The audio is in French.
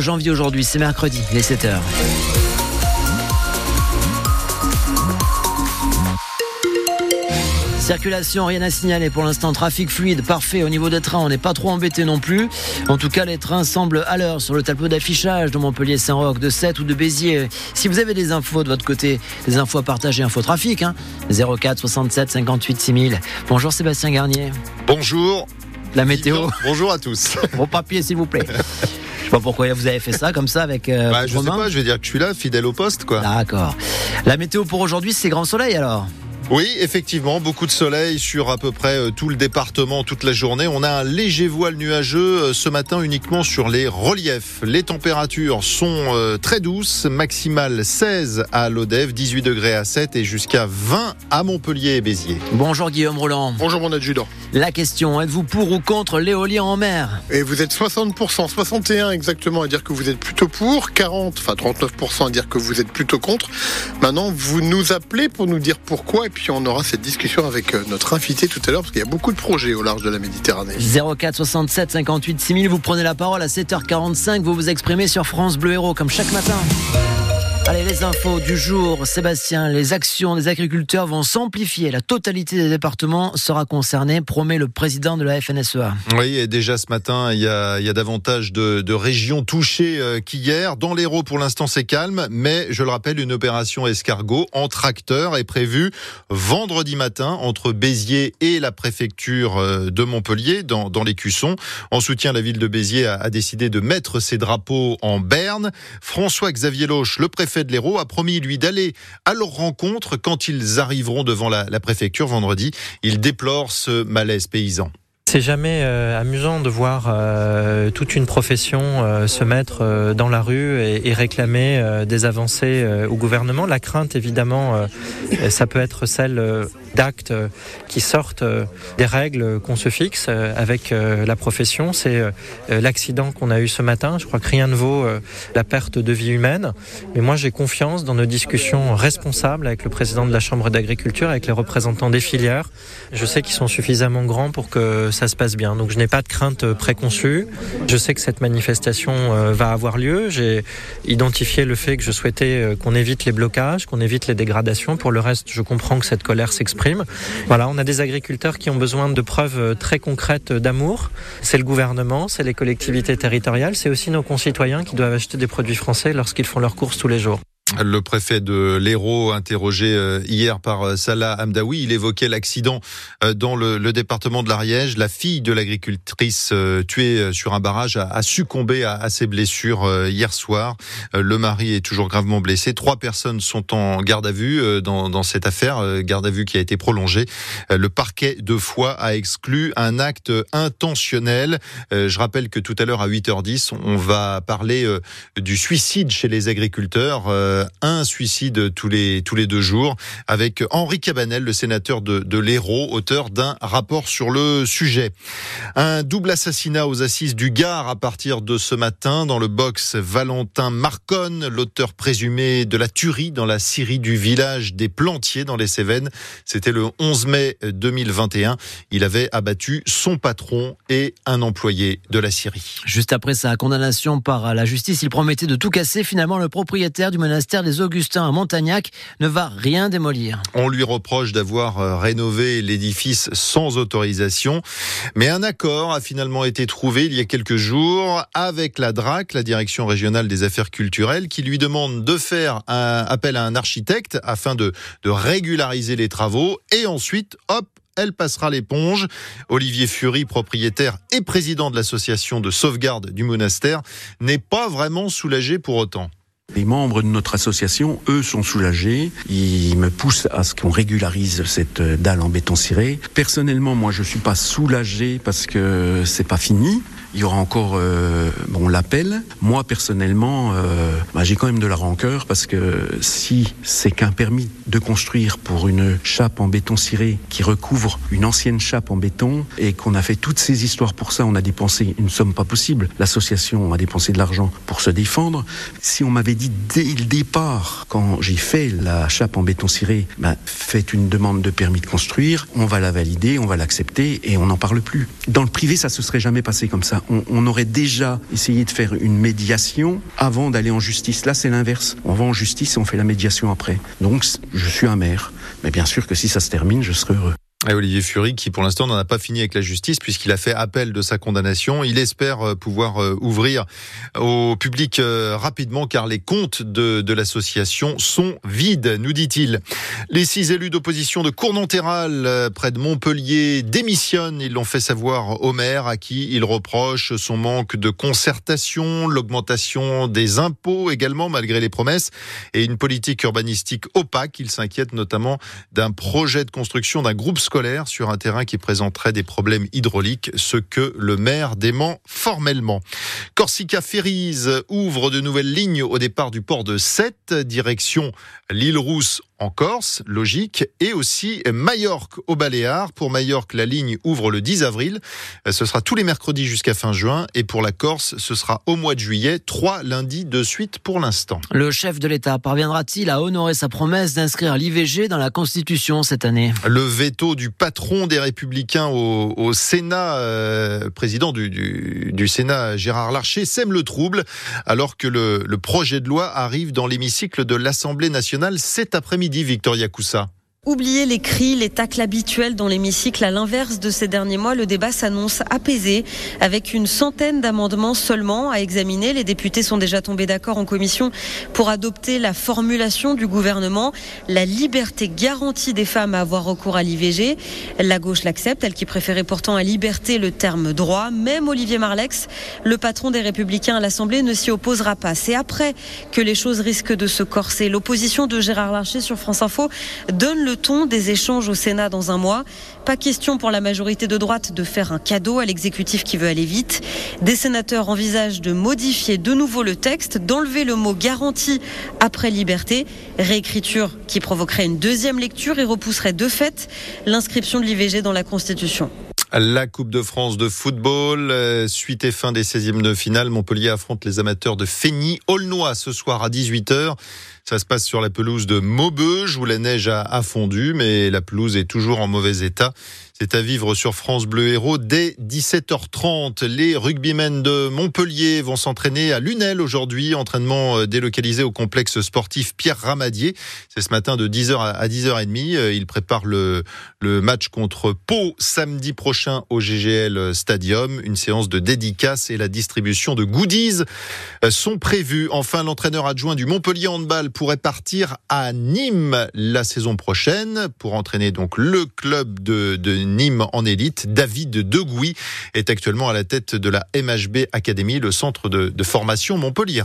janvier aujourd'hui, c'est mercredi, les 7h. Circulation, rien à signaler pour l'instant. Trafic fluide, parfait. Au niveau des trains, on n'est pas trop embêté non plus. En tout cas, les trains semblent à l'heure sur le tableau d'affichage de Montpellier-Saint-Roch, de Sète ou de Béziers. Si vous avez des infos de votre côté, des infos à partager, info trafic, hein, 04 67 58 6000. Bonjour Sébastien Garnier. Bonjour. La météo. Bonjour à tous. Vos papiers, s'il vous plaît. Je sais pas pourquoi vous avez fait ça comme ça avec. Euh, bah, je sais pas, je vais dire que je suis là, fidèle au poste, quoi. D'accord. La météo pour aujourd'hui, c'est grand soleil alors? Oui, effectivement, beaucoup de soleil sur à peu près euh, tout le département toute la journée. On a un léger voile nuageux euh, ce matin uniquement sur les reliefs. Les températures sont euh, très douces, maximale 16 à Lodève, 18 degrés à 7 et jusqu'à 20 à Montpellier et Béziers. Bonjour Guillaume Roland. Bonjour mon adjudant. La question, êtes-vous pour ou contre l'éolien en mer? Et vous êtes 60%, 61 exactement à dire que vous êtes plutôt pour, 40, enfin 39% à dire que vous êtes plutôt contre. Maintenant, vous nous appelez pour nous dire pourquoi puis on aura cette discussion avec euh, notre invité tout à l'heure, parce qu'il y a beaucoup de projets au large de la Méditerranée. 04 67 58 6000, vous prenez la parole à 7h45, vous vous exprimez sur France Bleu Héros, comme chaque matin. Allez, les infos du jour. Sébastien, les actions des agriculteurs vont s'amplifier. La totalité des départements sera concernée, promet le président de la FNSEA. Oui, et déjà ce matin, il y a, davantage de, régions touchées euh, qu'hier. Dans l'Hérault, pour l'instant, c'est calme, mais je le rappelle, une opération escargot en tracteur est prévue vendredi matin entre Béziers et la préfecture euh, de Montpellier, dans, dans les Cussons. En soutien, la ville de Béziers a décidé de mettre ses drapeaux en berne. François-Xavier Loche, le préfet de l'Hérault, a promis, lui, d'aller à leur rencontre quand ils arriveront devant la, préfecture vendredi. Il déplore ce malaise paysan. C'est jamais euh, amusant de voir euh, toute une profession euh, se mettre dans la rue et, réclamer des avancées au gouvernement. La crainte, évidemment, ça peut être celle d'actes qui sortent des règles qu'on se fixe avec la profession. C'est l'accident qu'on a eu ce matin. Je crois que rien ne vaut la perte de vie humaine. Mais moi, j'ai confiance dans nos discussions responsables avec le président de la Chambre d'agriculture, avec les représentants des filières. Je sais qu'ils sont suffisamment grands pour que ça se passe bien. Donc je n'ai pas de crainte préconçue. Je sais que cette manifestation va avoir lieu. J'ai identifié le fait que je souhaitais qu'on évite les blocages, qu'on évite les dégradations. Pour le reste, je comprends que cette colère s'exprime. Voilà, on a des agriculteurs qui ont besoin de preuves très concrètes d'amour. C'est le gouvernement, c'est les collectivités territoriales, c'est aussi nos concitoyens qui doivent acheter des produits français lorsqu'ils font leurs courses tous les jours. Le préfet de l'Hérault, interrogé euh, hier par euh, Salah Hamdaoui, il évoquait l'accident euh, dans le, département de l'Ariège. La fille de l'agricultrice tuée sur un barrage a, succombé à, ses blessures hier soir. Le mari est toujours gravement blessé. Trois personnes sont en garde à vue dans, dans cette affaire, garde à vue qui a été prolongée. Le parquet de Foix a exclu un acte intentionnel. Je rappelle que tout à l'heure à 8h10, on va parler du suicide chez les agriculteurs un suicide tous les, tous les deux jours avec Henri Cabanel, le sénateur de, de l'Hérault, auteur d'un rapport sur le sujet. Un double assassinat aux assises du Gard à partir de ce matin dans le box Valentin Marconne, l'auteur présumé de la tuerie dans la Syrie du village des Plantiers dans les Cévennes. C'était le 11 mai 2021. Il avait abattu son patron et un employé de la Syrie. Juste après sa condamnation par la justice, il promettait de tout casser. Finalement, le propriétaire du monastère des Augustins à Montagnac ne va rien démolir. On lui reproche d'avoir euh, rénové l'édifice sans autorisation, mais un accord a finalement été trouvé il y a quelques jours avec la DRAC, la Direction régionale des affaires culturelles, qui lui demande de faire appel à un architecte afin de, de régulariser les travaux et ensuite, hop, elle passera l'éponge. Olivier Fury, propriétaire et président de l'association de sauvegarde du monastère, n'est pas vraiment soulagé pour autant. Les membres de notre association, eux, sont soulagés. Ils me poussent à ce qu'on régularise cette dalle en béton ciré. Personnellement, moi, je suis pas soulagé parce que c'est pas fini. Il y aura encore euh, bon l'appel. Moi personnellement, euh, bah, j'ai quand même de la rancœur parce que si c'est qu'un permis de construire pour une chape en béton ciré qui recouvre une ancienne chape en béton et qu'on a fait toutes ces histoires pour ça, on a dépensé une somme pas possible. L'association a dépensé de l'argent pour se défendre. Si on m'avait dit dès le départ, quand j'ai fait la chape en béton ciré, bah, faites une demande de permis de construire, on va la valider, on va l'accepter et on n'en parle plus. Dans le privé, ça se serait jamais passé comme ça on, on aurait déjà essayé de faire une médiation avant d'aller en justice. Là, c'est l'inverse. On va en justice et on fait la médiation après. Donc, je suis un maire. Mais bien sûr que si ça se termine, je serai heureux. Et Olivier Fury, qui pour l'instant n'en a pas fini avec la justice, puisqu'il a fait appel de sa condamnation. Il espère euh, pouvoir euh, ouvrir au public euh, rapidement, car les comptes de, de l'association sont vides, nous dit-il. Les six élus d'opposition de Cournonterral, près de Montpellier, démissionnent. Ils l'ont fait savoir au maire, à qui il reproche son manque de concertation, l'augmentation des impôts également, malgré les promesses, et une politique urbanistique opaque. Il s'inquiète notamment d'un projet de construction d'un groupe scolaire sur un terrain qui présenterait des problèmes hydrauliques, ce que le maire dément formellement. Corsica Ferries ouvre de nouvelles lignes au départ du port de Sète, direction l'île Rousse en Corse, logique, et aussi Majorque au Baléares. Pour Majorque, la ligne ouvre le 10 avril. Ce sera tous les mercredis jusqu'à fin juin. Et pour la Corse, ce sera au mois de juillet, trois lundis de suite pour l'instant. Le chef de l'État parviendra-t-il à honorer sa promesse d'inscrire l'IVG dans la Constitution cette année? Le veto du patron des Républicains au, au Sénat, euh, président du, du, du, Sénat Gérard Larcher, sème le trouble alors que le, le projet de loi arrive dans l'hémicycle de l'Assemblée nationale cet après-midi. Victoria Coussa. Oubliez les cris, les tacles habituels dans l'hémicycle. À l'inverse de ces derniers mois, le débat s'annonce apaisé, avec une centaine d'amendements seulement à examiner. Les députés sont déjà tombés d'accord en commission pour adopter la formulation du gouvernement, la liberté garantie des femmes à avoir recours à l'IVG. La gauche l'accepte, elle qui préférait pourtant à liberté le terme droit. Même Olivier Marlex, le patron des Républicains à l'Assemblée, ne s'y opposera pas. C'est après que les choses risquent de se corser. L'opposition de Gérard Larcher sur France Info donne le ton des échanges au Sénat dans un mois. Pas question pour la majorité de droite de faire un cadeau à l'exécutif qui veut aller vite. Des sénateurs envisagent de modifier de nouveau le texte, d'enlever le mot garantie après liberté, réécriture qui provoquerait une deuxième lecture et repousserait de fait l'inscription de l'IVG dans la Constitution. La Coupe de France de football, euh, suite et fin des 16e de finale, Montpellier affronte les amateurs de Feigny, Aulnois ce soir à 18h. Ça se passe sur la pelouse de Maubeuge où la neige a fondu, mais la pelouse est toujours en mauvais état. C'est à vivre sur France Bleu Héros dès 17h30. Les rugbymen de Montpellier vont s'entraîner à Lunel aujourd'hui. Entraînement délocalisé au complexe sportif Pierre Ramadier. C'est ce matin de 10h à 10h30. Ils préparent le, match contre Pau samedi prochain au GGL Stadium. Une séance de dédicace et la distribution de goodies sont prévues. Enfin, l'entraîneur adjoint du Montpellier Handball pourrait partir à Nîmes la saison prochaine pour entraîner donc le club de, de Nîmes en élite. David Degouy est actuellement à la tête de la MHB Academy, le centre de, de formation Montpellier.